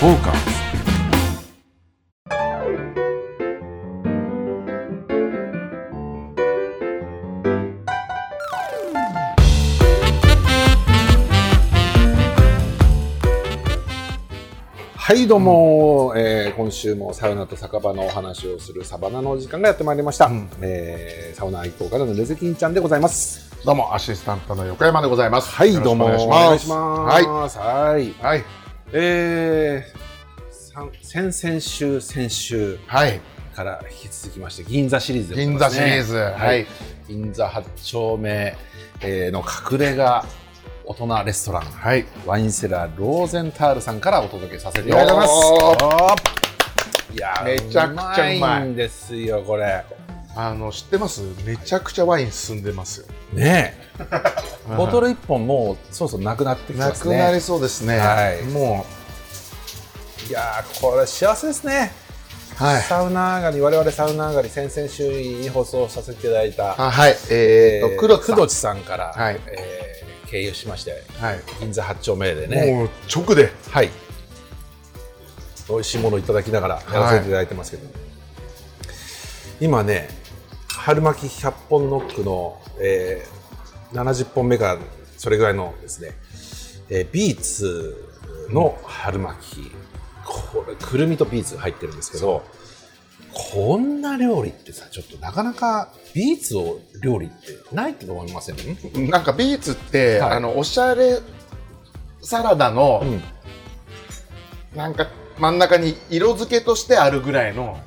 フォーカスはいどうも、えー今週もサウナと酒場のお話をするサバナのお時間がやってまいりました、うん。えーサウナ愛好家のレゼキンちゃんでございます。どうもアシスタントの横山でございます。はいどうも。お願いします。はい。はい。はいえー先々週先週はい。から引き続きまして銀座シリーズでござい銀ますね。座シリーズ。ははい。い銀座8丁目、えーの隠れ家大人レストラン。はい。ワインセラーローゼンタールさんからお届けさせていよただきます。ー。いやーめちゃくちゃうまいんですよこれあの知ってます？めちゃくちゃワイン進んでますよ。ねえ。ボトル1本もうそろそろなくなってきてなますね。くなりそうですね。はい。もいやーこれ幸せですね、うはい。サウナ上がり我々サウナ上がり先々週に放送させていただいたあはい。えーと黒田さん。工藤さんから、はい。えー経由しましてはい。銀座8丁目でね。もう直で。はい。美味しいものをいただきながらやらせていただいてますけど、今ね春巻き100本ノックの、えー70本目がそれぐらいのですね、えービーツの春巻き、これくるみとビーツが入ってるんですけどこんな料理ってさちょっとなかなかビーツを料理ってないって思いません？なんかビーツって、はい。あのおしゃれサラダの、うん。なんか真ん中に色付けとしてあるぐらいの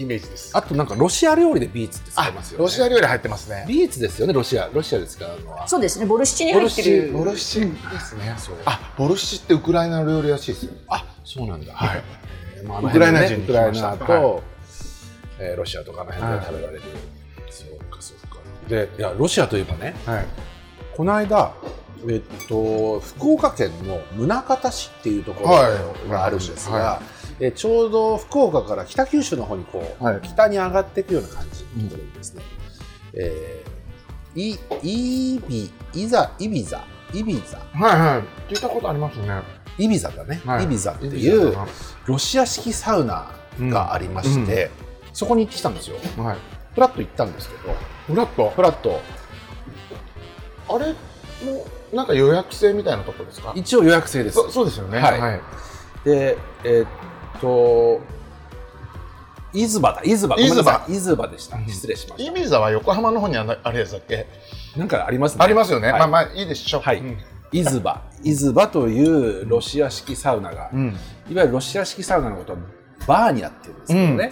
イメージです。あとなんかロシア料理でビーツって使あいますよね。ロシア料理入ってますね。ビーツですよねロシアロシアで使うのは。そうですね、ボルシチに入ってる。ボルシチ。ですね、そうあボルシチってウクライナ料理らしいです。よあそうなんだ、はい。えーまああのウクライナ辺ねウクライ人に聞きました。ナと、はえーロシアとかの辺で食べられる、そうかそうか。でいやロシアといえばねはい。この間えっと福岡県の宗像市っていうところはい。があるんですが、はえーちょうど福岡から北九州の方にこう、はい。北に上がっていくような感じのところにですね、えーいイビイザイビザイビザはいはい。聞いたことありますね。イビザだね、はい。イビザっていうロシア式サウナがありまして、そこに行ってきたんですよ。なはい。フラッと行ったんですけど。フラットフラッと。あれもなんか予約制みたいなとこですか？一応予約制です。そそうですよね。はい。はい。でえーっと伊豆場だ伊豆場ごめんなさい。伊豆場でした。うん。失礼しましイビザは横浜の方にあのあれでしたっけ？たなんかありますね。ありますよね、はい。まあまあいいでしょう。はい。うん。伊豆場伊豆場というロシア式サウナが、うん。いわゆるロシア式サウナのことはバーニャっていうんですけどね、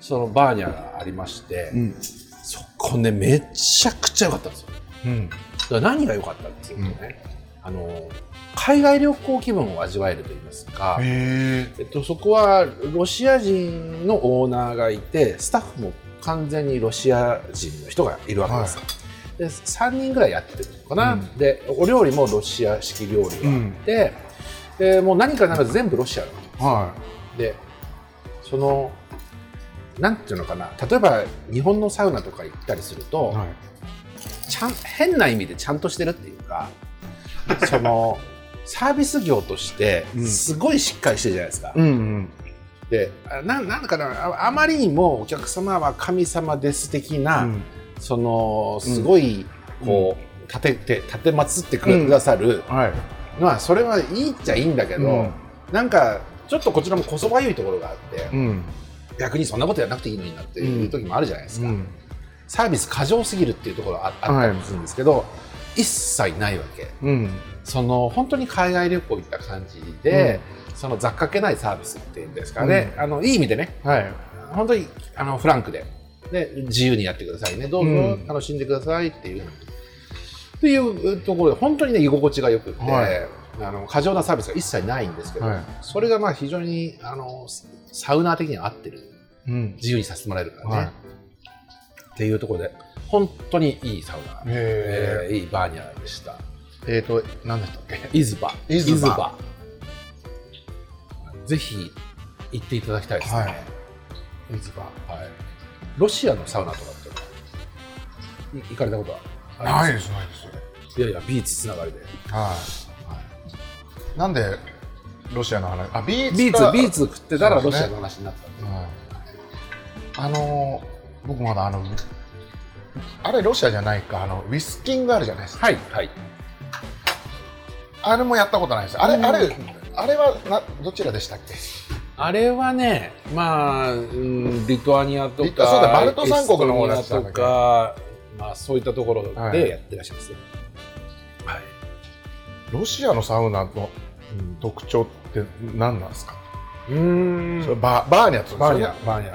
そのバーニャがありまして、うん。そこねめちゃくちゃ良かったんですよ。うん。だから何が良かったっていうとね、あの海外旅行気分を味わえると言いますか、へえっと、そこはロシア人のオーナーがいてスタッフも完全にロシア人の人がいるわけです、で3人ぐらいやってるのかな、うん。でお料理もロシア式料理があって、でもう何かなら全部ロシアなんですはでそのなんていうのかな。例えば日本のサウナとか行ったりすると、いはい。ちゃん変な意味でちゃんとしてるっていうかその サービス業としてうん。すごいしっかりしてるじゃないですか。うんうん。であななんだかなああまりにもお客様は神様です的な、うん。そのすごいこう、立てて立てまつってくださるはい。のはそれはいいっちゃいいんだけど、うん。なんかちょっとこちらもこそばゆいところがあって、うん。逆にそんなことやらなくていいのになっていう時もあるじゃないですか、うんサービス過剰すぎるっていうところがああったりするんですけど、一切ないわけ。うん。その本当に海外旅行行った感じで、その雑貨けないサービスっていうんですかね、あのいい意味でね。はい。本当にあのフランクで。で自由にやってくださいね。どうぞ。うん。楽しんでくださいっていう、っていうところで本当にね居心地がよくて、はい。あの過剰なサービスが一切ないんですけど、はい。それがまあ非常にあのサウナー的には合ってる。うん。自由にさせてもらえるからね、はいっていうところで本当にいいサウナ、へえーいいバーニャでした。えっと何でしたっけ？イズバ。イズバ。ぜひ行っていただきたいですね、はい。イズバ。はい。ロシアのサウナとかってい行かれたことはないですないです。いやいやビーチつながりで、はい。なんでロシアの話？あビーツビーかツビーツ食ってたらロシアの話になった。はいあのー僕まだあのあれロシアじゃないかあのウィスキングあるじゃないですか。はい。はい。あれもやったことないです。あれうん。あれあれはなどちらでしたっけ？あれはねまあ、うん、リトアニアとリかそうだバルト三国の方だエストニアとかまあそういったところはい。でやってらっしゃいますね。はい、ロシアのサウナの特徴って何なんですか、うーん。それババーニャツバーニャバーニャ、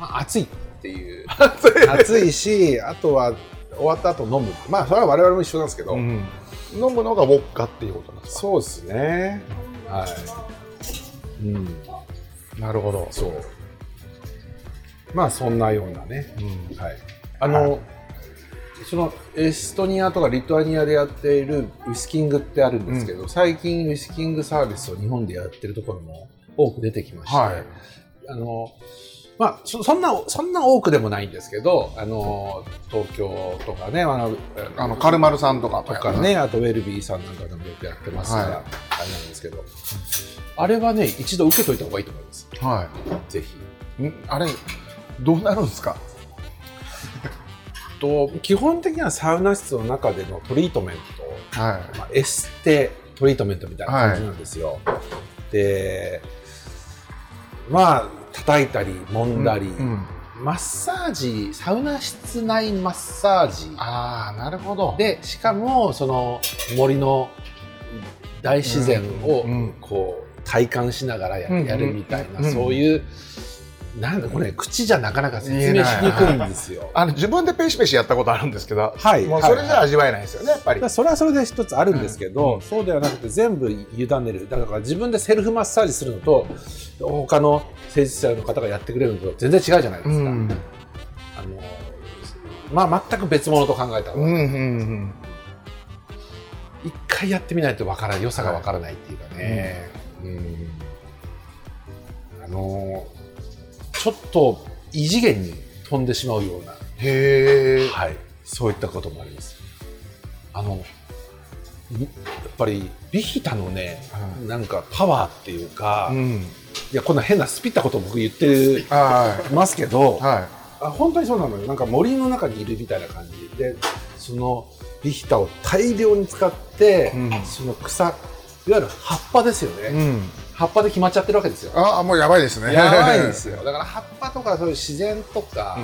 まあ、暑いっていう。暑い。しあとは終わった後飲む。まあそれは我々も一緒なんですけど、うん。飲むのがウォッカっていうことなんですか？そうですね。はい。うん。なるほど。そう。まあそんなようなね。うん。はい。あの、はい。そのエストニアとかリトアニアでやっているウィスキングってあるんですけど、最近ウィスキングサービスを日本でやってるところも多く出てきまして、はい。あのまあそそんなそんな多くでもないんですけどあの東京とかねあのあのカルマルさんとかとかね。あとウェルビーさんなんかでもよくやってますから、はい。あれなんですけど。あれはね一度受けといた方がいいと思います。はぜひ。あれどうなるんですか？と基本的にはサウナ室の中でのトリートメント。はまあ、エステトリートメントみたいな感じなんですよ。でまあ叩いたり揉んだり、マッサージサウナ室内マッサージ。ああなるほど。でしかもその森の大自然をこう体感しながらや,、うん。やるみたいな、うん。そういうなんだこれ口じゃなかなか説明しにくいんですよ。あの自分でペシペシやったことあるんですけど、はい。もうそれじゃ味わえないですよねやっぱり。それはそれで一つあるんですけど、うん。そうではなくて全部委ねる。だから自分でセルフマッサージするのと他の施術者の方がやってくれるのと全然違うじゃないですか、うん。あのまあ全く別物と考えた方がうんうんうん。一回やってみないとわからない良さがわからないっていうかね、うん。あのちょっと異次元に飛んでしまうような。へえ。はい、そういったこともあります。あの、みやっぱりビヒタのね、はなんかパワーっていうか、いうん。やこんな変なスピったこと僕言ってはますけど、い。はあ本当にそうなのよ。なんか森の中にいるみたいな感じで、そのビヒタを大量に使って、うん。その草、いわゆる葉っぱですよね。葉っぱで決まっちゃってるわけですよ。ああもうやばいですね。やばいんですよ。だから葉っぱとかそういう自然とか、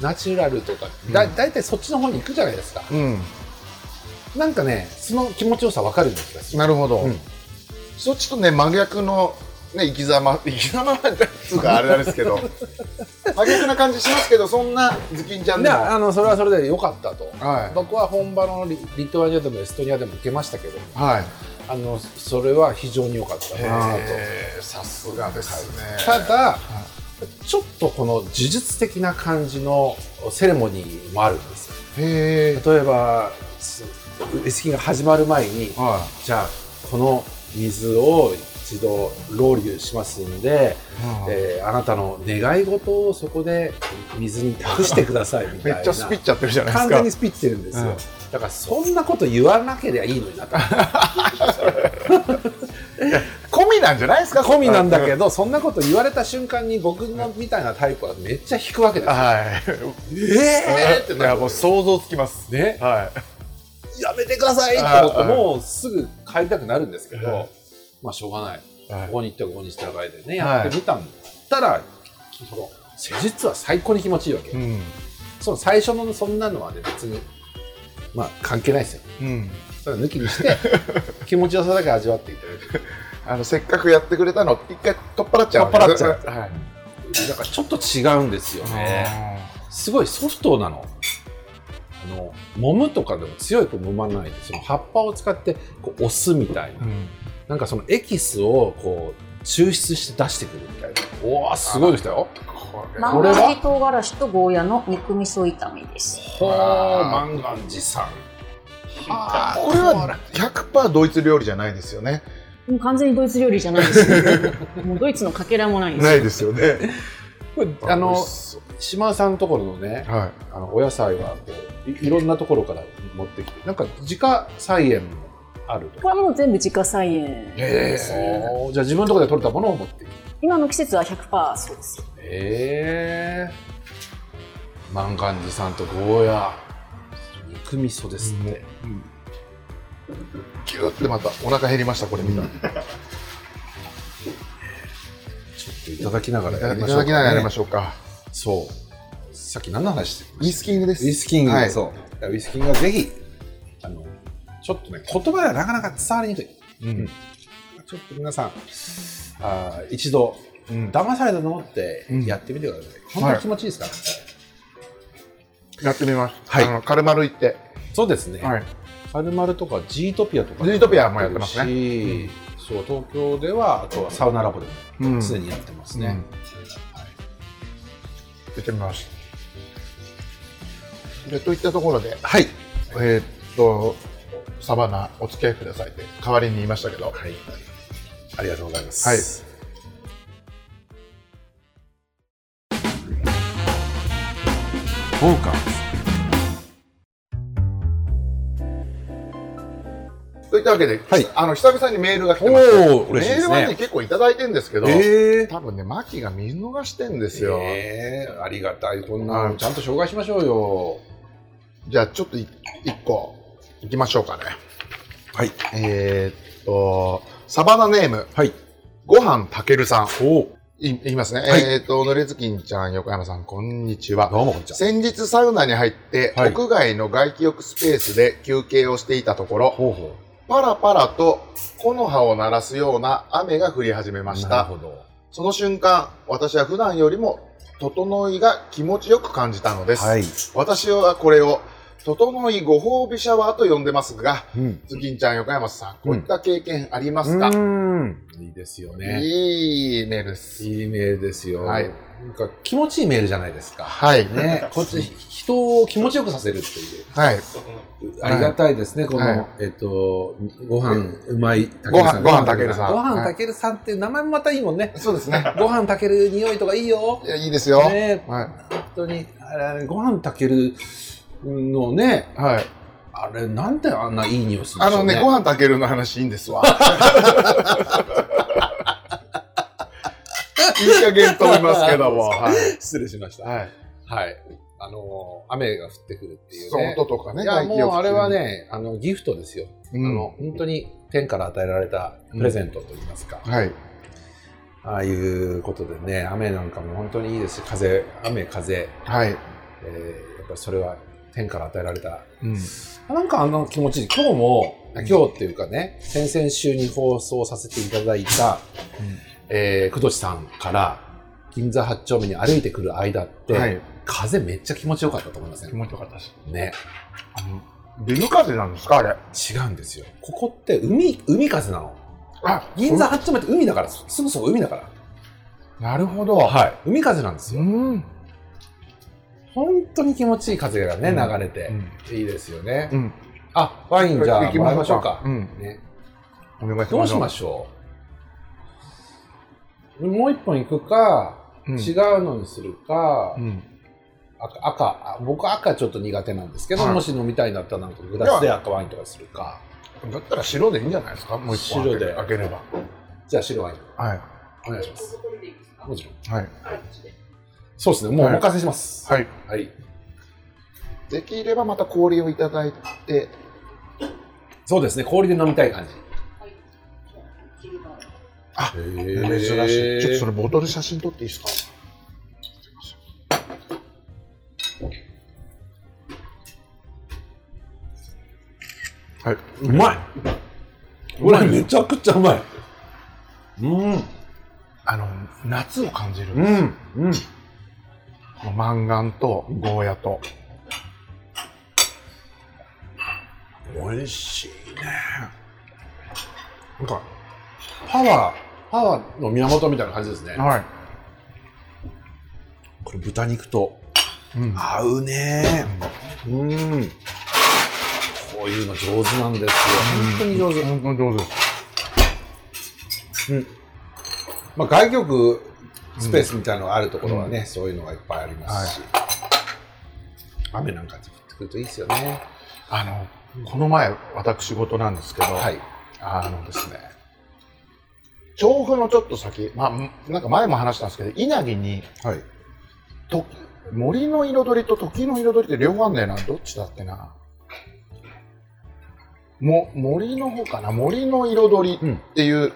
ナチュラルとか、だうん大体そっちの方に行くじゃないですか。うん、なんかね、その気持ちよさわかるんですよ。なるほど、うん。そっちとね真逆のね生き様 生き様なんてつうかあれなんですけど 真逆な感じしますけどそんなズキンちゃんであのそれはそれで良かったと、はい。僕は本場のリリトアニアでもエストニアでも受けましたけど。はいあのそれは非常に良かったなと。さすがですね。ただちょっとこの呪術的な感じのセレモニーもあるんです例えばすエスキが始まる前にはじゃあこの水を一度ロウリュしますんで、い、えーあなたの願い事をそこで水に託してくださいみためいな。っちゃスピっちゃってるじゃないです完か全にスピってるんですよ、うん。だからそんなこと言わなければいいのになと込みなんじゃないですか込みなんだけどどそんなこと言われた瞬間に僕のみたいなタイプはめっちゃ引くわけですよ。はい。えーっていなる。やもう想像つきます。ね。はやめてくださいって思ってはい。もうすぐ帰りたくなるんですけど、はい。まあしょうがない。ここに行ってここに従えてねはい。やってみたんだったら、その施術は最高に気持ちいいわけ、うん。その最初のそんなのはね別にまあ関係ないですよ。うん。それは抜きにして 気持ちよさだけ味わっていただくあのせっかくやってくれたの一回取っ払っちゃう取っ払っちゃう。はい。だからちょっと違うんですよね。すごいソフトなのあの揉むとかでも強いと揉まないでその葉っぱを使ってこう押すみたいな、うん。なんかそのエキスをこう抽出して出してくるみたいな。おおすごいの来たよ。これこれは。マンガジ唐辛子とゴーヤの肉味噌炒めです。ほーあー。マンガンジさん。はこれは100%ドイツ料理じゃないですよね。もう完全にドイツ料理じゃないですね。もうドイツのかけらもないんです。よ。いですよね。あの島田さんのところのねはい。あのお野菜はこういいろんなところから持ってきてなんか自家菜園あるとこれはもう全部自家菜園。えおーじゃあ自分のところで取れたものを持っていく今の季節は100%そうです。ええ。万願寺さんとゴーヤ。肉味噌ですって、キュッてまたお腹減りましたこれみんな、いちょっといただきながらやりましょうただきながらやりまししょうかそう。さっき何の話してウイスキングです。ウイスキング、はい。そう。ウイスキングはぜひあのちょっとね言葉ではなかなか伝わりにくい。うん。ちょっと皆さんあー一度うん。騙されたと思ってうん。やってみてください、本当に気持ちいいですか？ら、やってみます。はい。あのカルマル行って。そうですね、はい。カルマルとかジートピアとかジートピアもやってますね。しそう東京ではあとはサウナラボでうん。も常にやってますね、うん行ってみます。でといったところではい。えーっとサバナお付き合いくださいって代わりに言いましたけど。はい。ありがとうございます。はい。フォーカといったわけで、はい。あの久々にメールが来てましてね。メールはね結構いただいてるんですけど、えー。多分ねマキが見逃してんですよ、えー。ありがたい。こんなちゃんと紹介しましょうよ。じゃあちょっとい一個いきましょうかね。はい。えーっとサバナネーム。はい。ごはんたけるさん。おい言いますね、はい。えーっとぬれずきんちゃん横山さんこんにちは。どうもこんにちは。先日サウナに入って、はい。屋外の外気浴スペースで休憩をしていたところほうほパラパラと木の葉を鳴らすような雨が降り始めましなるたほど。その瞬間私は普段よりも整いが気持ちよく感じたのです、はい、私はこれを整いご褒美シャワーと呼んでますがうん。ズキンちゃん横山さんこういった経験ありますか、うん。いいですよね。いいメールです。いいメールですよ。はい。なんか気持ちいいメールじゃないですか。はい。ね、こっち 人を気持ちよくさせるっていう。はい。ありがたいですね、この、はい。えっと、ご飯うまいたご飯ご飯たけるさん。ご飯たけるさんっていう名前もまたいいもんね。そうですね。ご飯たける匂いとかいいよ。い。やいいですよ、ね。はい。本当に、あれご飯たけるのね、はい。あれなんであんないい匂いするんあでしょうね。のねご飯たけるの話いいんですわ。いい加減と思いますけども。はい、失礼しました。はい、はい。あの、雨が降ってくるっていうそうね。音とかねいや、もうあれはね、あの、ギフトですよ。うんあの、本当に天から与えられたプレゼントといいますか。はいああいうことでね、雨なんかも本当にいいですし、風、雨、風、はい、えーやっぱりそれは天から与えられた。うん、なんかあの気持ち。今日も、今日っていうかね、先々週に放送させていただいた、えー、くどちさんから、銀座八丁目に歩いてくる間って、はい風めっちゃ気持ちよかったと思いません？気持ちよかったですね。あのビル風なんですか？あれ。違うんですよ。ここって海、海風なの。あ銀座八丁目って海だから、すぐそこ海だから。なるほど。はい。海風なんですよ。うん。本当に気持ちいい風がね、うん。流れて、いいですよね。うん。あ、ワインじゃあ行きもらいましょうか。うん。ね、お願いします。どうしましょう？もう一本行くか、うん。違うのにするか、うん赤赤あ僕赤ちょっと苦手なんですけど、はい。もし飲みたいんだったらなんかグラスで赤ワインとかするか。だったら白でいいんじゃないですか？もう一本白で開ければ。じゃあ白ワイン。はい。お願いします。もちろん。はい。そうですねもうおはい任せします。はい。はい、できればまた氷をいただいて。そうですね。氷で飲みたい感じ。珍しい。ちょっとそれボトル写真撮っていいですか？はい。うまい。これめちゃくちゃうまい。うん。あの夏を感じる、うん。うん。マンガンとゴーヤと。美味しいね。なんかパワーパワーの源みたいな感じですね。はい、これ豚肉と。うん。合うね。うん。こういうの上手なんですよ。本当に上手、本当に上手。まあ、外局スペースみたいなのがあるところはね、そういうのがいっぱいありますし、雨なんか降ってくるといいですよね。あのこの前、私事なんですけど、はい。あのですね、調布のちょっと先、まあ、なんか前も話したんですけど、稲城に、はい。と森の彩りと時の彩りって両方あんだよな。どっちだっけな。も森の方かな？森の彩りっていう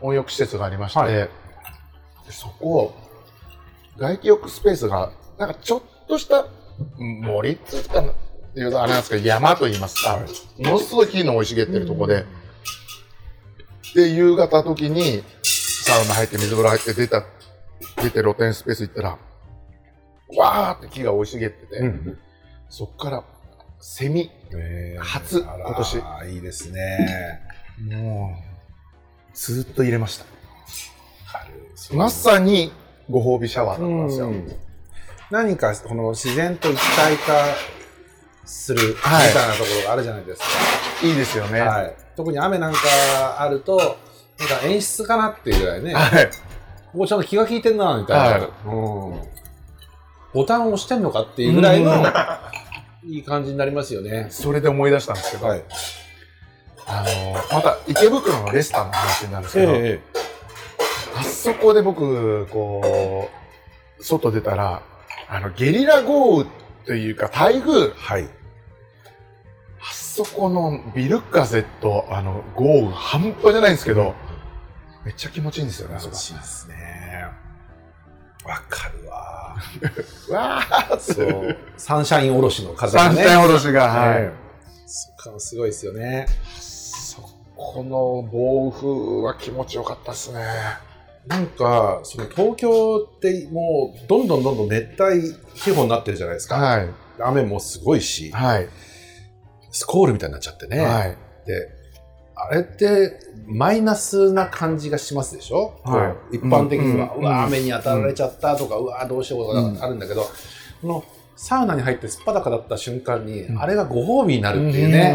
温浴施設がありまして、はい。でそこ、外気浴スペースが、なんかちょっとした森っつうかなっていうとあれなんですけど、山と言いますか、ものすごい木の生い茂ってるとこで、で、夕方時にサウナ入って水風呂入って出た、出て露天スペース行ったら、わーって木が生い茂ってて、うん。そっからセミ、えー初今年いいですね。もう、ずーっと入れました。まさにご褒美シャワーだったんですよ。うん何かこの自然と一体化するみはいたいなところがあるじゃないですか。いいですよね。はい。特に雨なんかあると、なんか演出かなっていうぐらいね、はい。ここちゃんと気が利いてんな、みたいな、うん。ボタンを押してんのかっていうぐらいの、いい感じになりますよね。それで思い出したんですけど、はい。あの、また池袋のレスターの話になるんですけど、えあそこで僕、こう、外出たら、あの、ゲリラ豪雨というか、台風、はい。あそこのビル風と、あの、豪雨、半端じゃないんですけど、めっちゃ気持ちいいんですよね、あそこ楽しいですね。わかるわ。わーっそて。う。サンシャインおろしの風が三ね。点おろしが、はい。はい。そっか、すごいですよね。そこの暴風は気持ちよかったですね。なんか、その東京ってもう、どんどんどんどん熱帯気候になってるじゃないですか。はい。雨もすごいし、はい。スコールみたいになっちゃってね。はい。で、あれって、マイナスな感じがしますでしょ、はい一般的には、ううんわ、雨に当たられちゃったとか、うわ、どうしようとかあるんだけど、このサウナに入ってすっぱだかだった瞬間に、うんあれがご褒美になるっていうね。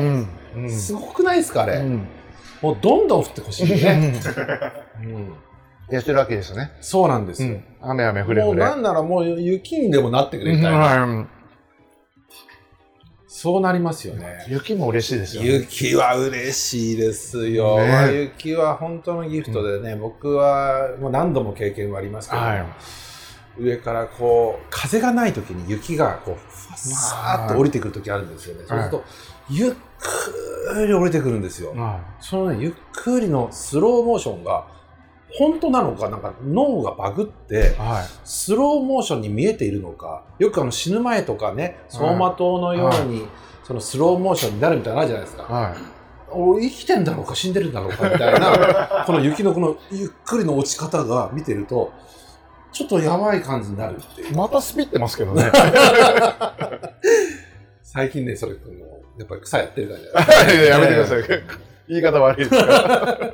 うん。うんすごくないですか、あれ？うんもうどんどん降ってほしいね。うんうんやってるわけですね。そうなんですよ。うん。雨雨降れもう降れ。なんならもう雪にでもなってくれみたいな。はいそうなりますよね。雪も嬉しいですよね。雪は嬉しいですよ。ねまあ雪は本当のギフトでね、僕はもう何度も経験はありますけど、はい。上からこう、風がない時に雪がこう、ふわさーっと降りてくる時あるんですよね。そうすると、ゆっくり降りてくるんですよ。はそのね、ゆっくりのスローモーションが、本当なのか、なんか脳がバグってい。、はい。スローモーションに見えているのか、よくあの死ぬ前とかね、走馬灯のように、そのスローモーションになるみたいなのあるじゃないですか。はい。俺生きてんだろうか死んでるんだろうかみたいな、この雪のこのゆっくりの落ち方が見てると、ちょっとやばい感じになるっていう。またスピってますけどね。最近ね、それ、このやっぱり草やってるからね。やめてください。言い方悪いですから。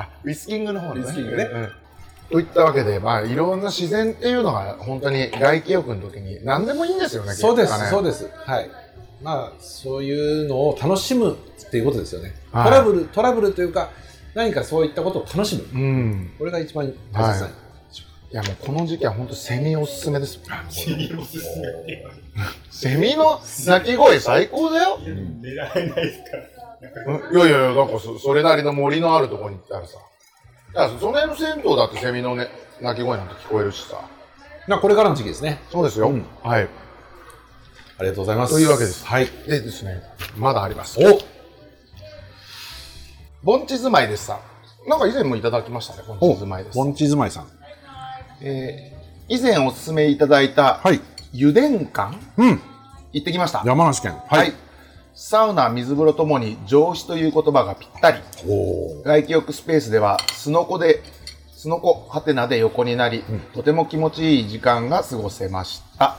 あ、ウィスキングの方ね。ウィスキングねうん。といったわけで、まあ、いろんな自然っていうのが、本当に外気浴の時に何でもいいんですよね。そうです、そうでです。はい。まあ、そういうのを楽しむっていうことですよね。はいトラブル、トラブルというか、何かそういったことを楽しむ。うん。これが一番大切な。はいいや、もうこの時期は本当セミおすすめです。セミおすすめ セミの鳴き声最高だよ。狙えないですから。うんいやいやいや、なんかそそれなりの森のあるところに行ったらさ。だからその辺の銭湯だってセミのね、鳴き声なんて聞こえるしさ。まあ、これからの時期ですね。そうですよ。うんはい。ありがとうございます。というわけですはい。でですね、まだあります。お盆地住まいですさ。なんか以前もいただきましたね、盆地住まいです。盆地住まいさん。えー以前お勧めいただいた、はい。油田館？うん。行ってきました。山梨県。はい。。サウナ、水風呂ともに上司という言葉がぴったり。外気浴スペースでは、すのこで、すのこはてなで横になり、とても気持ちいい時間が過ごせました。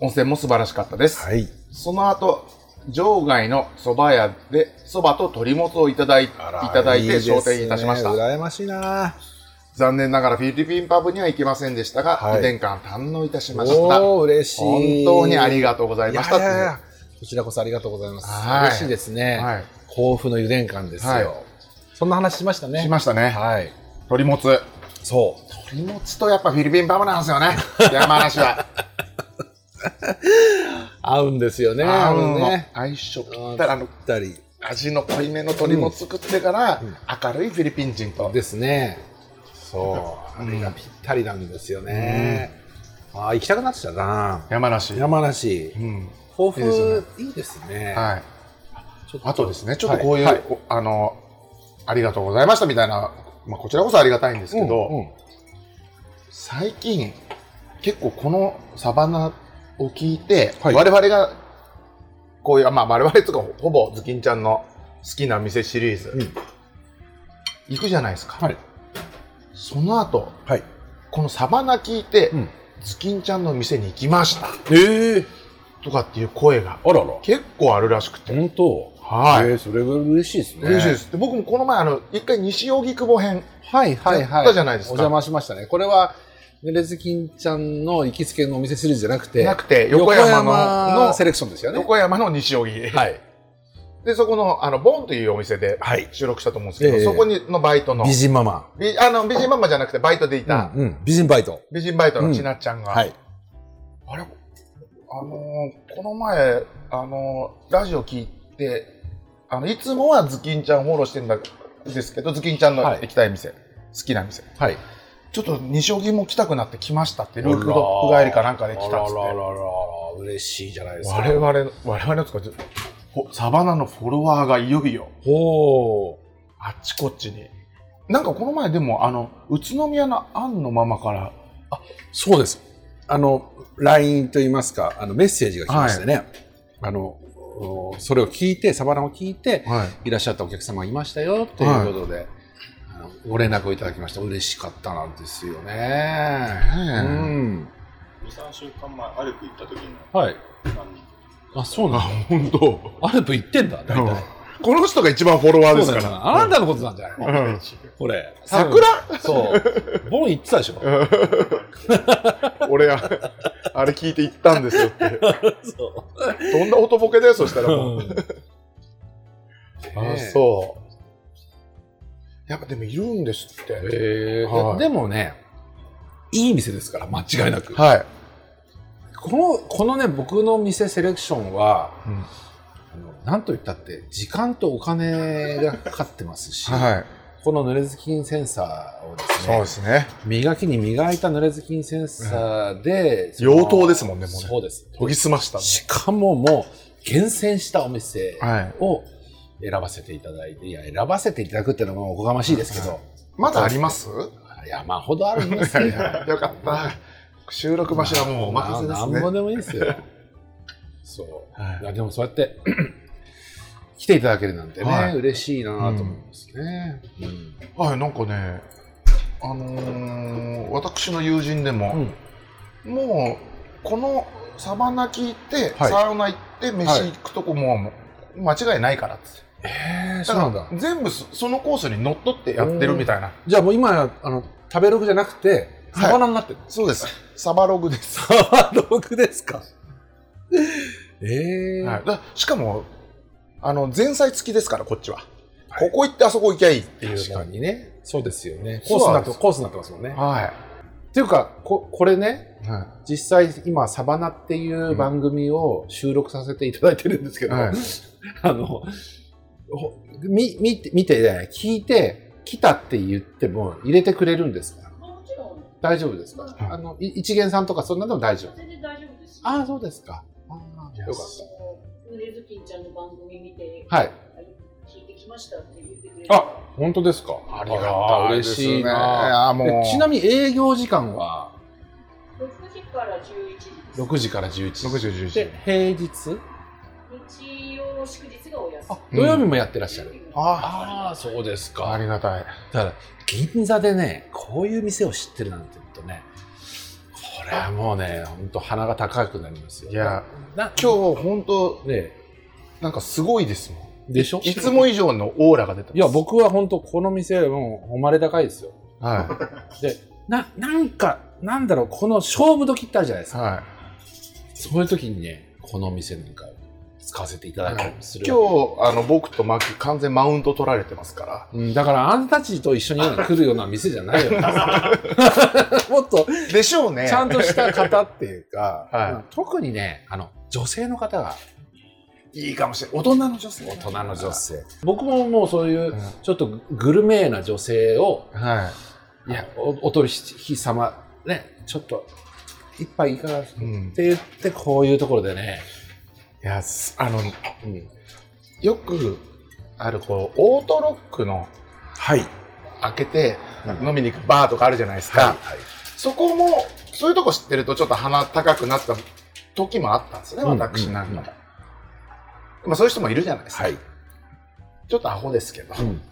温泉も素晴らしかったです。はい。その後、場外の蕎麦屋で蕎麦と鶏もつをいただいいただいて昇天いたしました。羨ましいな残念ながらフィリピンパブには行けませんでしたが、はい2年間堪能いたしました。嬉しい。本当にありがとうございました。いやいやいやこちらこそありがとうございます。はい嬉しいですね。はい。甲府の油田館ですよ。はいそんな話しましたね。しましたね。はい。鶏もつ。そう。鶏もつとやっぱフィリピンパブなんですよね。山梨は。合うんですよね。合うのね。相性ぴったりあのったり味の濃いめの鶏も作ってから、明るいフィリピン人と、ですね。そう。あれがぴったりなんですよね。ああ、行きたくなってきたな。山梨、山梨う。ん豊いいですよ富いいですね。はい、ちょっと。あとですねちょっとこういう、はい。はいおあのありがとうございましたみたいな、まあ、こちらこそありがたいんですけど、うんうん。最近結構このサバナを聞いて、はい。我々がこういう、まあ、我々とかほぼズキンちゃんの好きな店シリーズ、うん。行くじゃないですか、はい。その後はい。このサバナ聞いて、うん。ズキンちゃんの店に行きました。ええとかっていう声があらら。結構あるらしくて、本当？はいえーそれが嬉しいですね。嬉しいで。すで僕もこの前あの一回西荻窪編はいはいはい。やったじゃないですかお邪魔しましたね。これは、ネレズキンちゃんの行きつけのお店シリーズじゃなくて、なくて横山のセレクションですよね。横山の西荻、はい。でそこのあのボンというお店ではい収録したと思うんですけど、ええそこにのバイトの美人ママ。びあの美人ママじゃなくてバイトでいた、うんうん。美人バイト。美人バイトのちなちゃんが、はい。あれあのーこの前あのーラジオ聞いてあのいつもはズキンちゃんフォローしてんだですけどズキンちゃんのはい行きたい店、好きな店はい。ちょっと西荻も来たくなって来ましたってループドッグ帰りかなんかで来たっつってあらららら嬉しいじゃないですか。我々我々のとかほサバナのフォロワーがいよいよほあっちこっちになんかこの前でもあの宇都宮のアンのママからう。そうです。あの、LINE といいますか、あの、メッセージが来ましてね。あの、おそれを聞いて、サバナを聞いて、はいいらっしゃったお客様がいましたよということで、あのご連絡をいただきました。嬉しかったなんですよね。えうん。2、3週間前、アルプ行った時のはい。あ、そうなんだ。本当アルプ行ってんだ、大体。この人が一番フォロワーですから。あなたのことなんじゃない？のうん。これ。桜？そう。ボン行ってたでしょ。俺ああれ聞いて行ったんですよって。そどんな音ボケだよそしたらもう。う。あそう。やっぱでもいるんですって。でもね、いい店ですから、間違いなく。はい、この、このね、僕の店セレクションは、うんなんと言ったって、時間とお金がかかってますし、はい、この濡れずきんセンサーをですそうね、ですね。磨きに磨いた濡れずきんセンサーで、その妖刀ですもんねもうね。そうです。研ぎ澄ましたねしかももう、厳選したお店はい。を選ばせていただいて、いや、選ばせていただくっていうのもおこがましいですけど、まだあります？山ほどあるんですよ。よかった。収録場所はもうお任せですね。なんぼでもいいですよ。そう。はい。いや、でもそうやって、来ていただけるなんてね、はい嬉しいなと思いますね。うんはい、なんかね、あのー私の友人でも、もう、このサバナ聞いて、はいサウナ行って、飯行くとこも、間違いないからって。えー、だから全部そそのコースにのっとってやってるみたいな。じゃあもう今、あの、食べログじゃなくて、はいサバナになってる。そうです。サバログです。サバログですかええはい、だしかも、あの、前菜付きですから、こっちは。ここ行ってあそこ行きゃいいっていうの。確かにね。そうですよね。コースになって、コースになってますもんね。はっていうか、ここれね、い。はい実際今、サバナっていう番組を収録させていただいてるんですけど、はい あの、ほみ見て、見て、ね、聞いて、来たって言っても入れてくれるんですかもちろん、大丈夫ですか、はいあの、い一元さんとかそんなでも大丈夫全然大丈夫です。ああ、そうですか。ああ、よかっそずきんちゃんの番組見て、た。はい。聞いてきましたって言ってくれる。あ、本当ですか？ありがたい嬉しいなあもうえちなみに営業時間は？6時から11時です。6時から11時。6時11時で、平日？日曜祝日がお休み。あ、土曜日もやってらっしゃる。あああ、そうですあ、あか。りがたい。だから、銀座でね、こういう店を知ってるなんてれはもうね、本当鼻が高くなりますよ。いや、な今日本当ね、なんかすごいですもん。でしょ？いつも以上のオーラが出てます。いや、僕は本当この店もう誉れ高いですよ。はで、な、なんか、なんだろう、この勝負時ってあるじゃないですい。か。はそういう時にね、この店なんか、使わせていただいたりする。今日、あの、僕とマキ完全マウント取られてますから。うん、だからあんたたちと一緒に来るような店じゃないよね。もっとでしょうね。ちゃんとした方っていうか、はいまあ特にね、あの、女性の方が、いいかもしれない。大人の女性。大人の女。性。僕ももうそういうう、んちょっとグルメな女性を、はいや、おお取引様、ね、ちょっと、一杯いかがっい。うん。て言って、こういうところでね、いや、すあの、うん、よくある、こう、オートロックのはい。開けてうん飲みに行くバーとかあるじゃないですか。はい。そこも、そういうとこ知ってるとちょっと鼻高くなった時もあったんですね、うん私なんかも。うんまあそういう人もいるじゃないですか。はい。ちょっとアホですけど。うん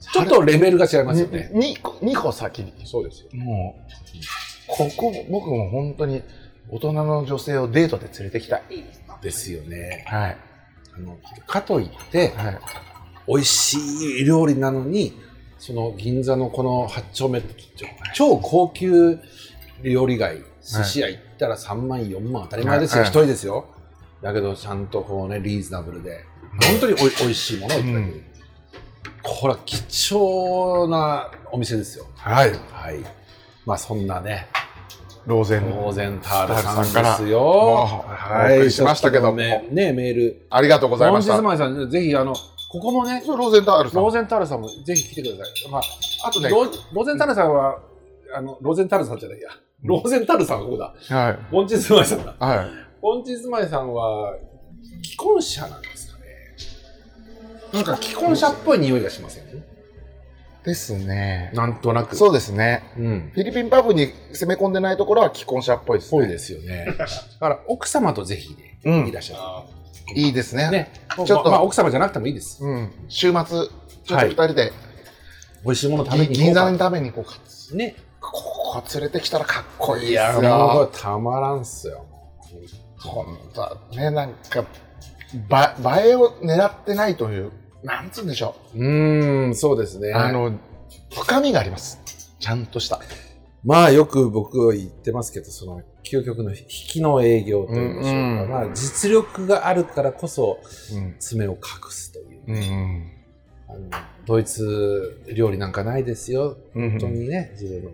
ちょっとレベルが違いますよね。2個、二個先に。そうですよ。もう、ここ、僕も本当に大人の女性をデートで連れてきたい。ですよね。はい。あの、かといって、はい。美味しい料理なのに、その銀座のこの八丁目、超高級料理街、寿司屋行ったら3万、4万当たり前ですよ、はい一人ですよ。だけど、ちゃんとこうね、リーズナブルで、本当におい 美味しいものをいただける。うんこれは貴重なお店ですよ。はい。はい。まあそんなね、ローゼン。ローゼンタールさんですよ。もうお送りしましたけどもね、ねメール。ありがとうございました。本日前さん、ぜひあの、ここもね、ローゼンタールさん。ローゼンタールさんもぜひ来てください。まあ、あとね、ローゼンタールさんは、あの、ローゼンタールさんじゃないや。ローゼンタールさんはここだ。はい。ポンチズマイさんだ。はい。ポンチズマイさんは、既婚者なんですかね。なんか既婚者っぽい匂いがしません？ね。ですね。なんとなく。そうですね。うん。フィリピンパブに攻め込んでないところは既婚者っぽいですね。ぽいですよね。だから、奥様とぜひね、うんいらっしゃあいいですね。る。ね。ちょっとまあまあ、奥様じゃなくてもいいです。うん。週末、ちょっと二人で、美味しいもの食べに行こ銀うか座に食べに行こうか。ね。ここ連れてきたらかっこいいいや、ですよ。もうたまらんっすよ。本当はね、なんか、ば映えを狙ってないという、なんつうんでしょうーん、そうですね。う。あの、深みがあります。ちゃんとした。まあよく僕は言ってますけど、その究極の引きの営業というんでしょうか、うんうんまあ実力があるからこそうん。爪を隠すという、うん。あのドイツ料理なんかないですよ、うん本当にね、自分の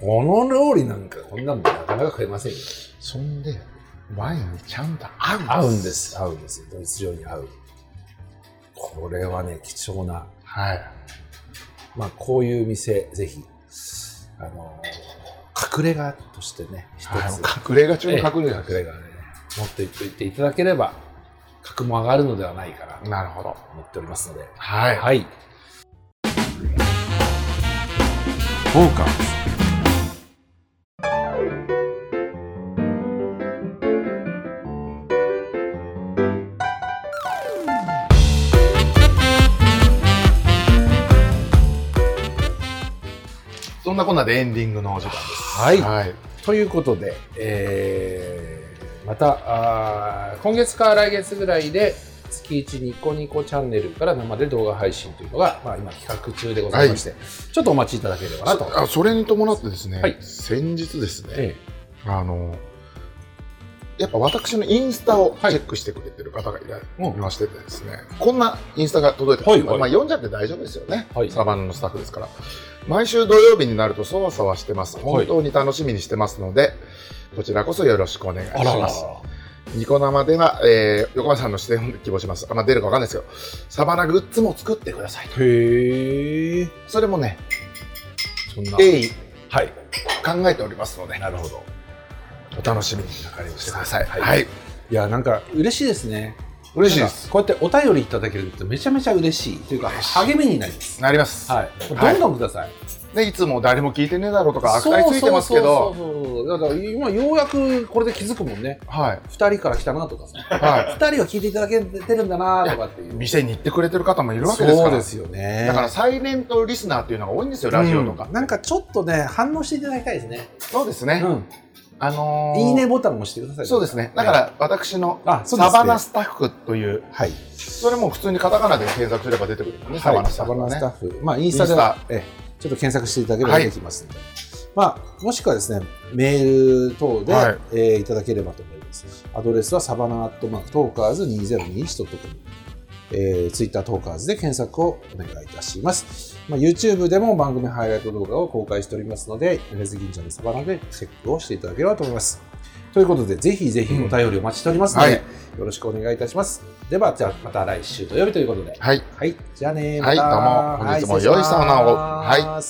この料理なんかこんなもんなかなか食えませんよ。そんで、ワインにちゃんと合うんです。合うんで。す、合うんです。ドイツ料理に合う。これはね、貴重な、はい。まあこういう店、ぜひ、あの、隠れ家としてね、一つ、はい、隠れ家中の隠れ家隠れ家ね、持っていっていただければ、格も上がるのではないかなとなるほど。思っておりますので。はい。はい。フォーカス。なこんなでエンディングのお時間です。はいはい。ということで、えーまたあー今月か来月ぐらいで月1ニコニコチャンネルから生で動画配信というのが、まあ、今企画中でございまして、ちょっとお待ちいただければなと。あそれに伴ってですね、はい先日ですね、えあの、やっぱ私のインスタをチェックしてくれてる方がいらいうんましてですね、こんなインスタが届いてます、はいはいまあ、読んじゃって大丈夫ですよね、はいサバンナのスタッフですから。毎週土曜日になるとそわそわしてます。本当に楽しみにしてますので、こちらこそよろしくお願いしあららます。ニコ生では、えー、横山さんの出演を希望します。あまあ、出るかわかんないですけど、サバナグッズも作ってくださいと。へえ。それもね、そんな。鋭意はい。考えておりますので、なるほど。お楽しみにわかりましてください。はいはい。いや、なんか嬉しいですね。嬉しいです。こうやってお便りいただけるってめちゃめちゃ嬉しいというか励みになります。なります。はい。はいどんどんください。で、いつも誰も聞いてねえだろうとか、悪態ついてますけど、そうそうそうそうだから今ようやくこれで気づくもんね。はい。二人から来たなとかさ。は二人は聞いていただけてるんだなとかっていい。う。店に行ってくれてる方もいるわけですから。そうですよね。だから、サイレントリスナーっていうのが多いんですよ、ラジオとか。うんなんかちょっとね、反応していただきたいですね。そうですね。うん。あのーいいねボタンも押してください。そうですね。だから、私の。サバナスタッフという、はい。それも普通にカタカナで検索すれば出てくるんですね、サバナスタッフはね。サバナスタッフ。まあ、インスタでインスタええちょっと検索していただければ出てきますので。まあ、もしくはですね、メール等で、はいえーいただければと思います。アドレスはサバナアットマークトーカーズ 2021.com、えー、ツイッタートーカーズで検索をお願いいたします。まあ、YouTube でも番組ハイライト動画を公開しておりますので、米津銀座のサバナでチェックをしていただければと思います。ということで、ぜひぜひお便りお待ちしておりますので、はいよろしくお願いいたします。では、じゃあまた来週土曜日ということで。はい。はい、じゃあねはいまたどうも本日も良いさよならをはいい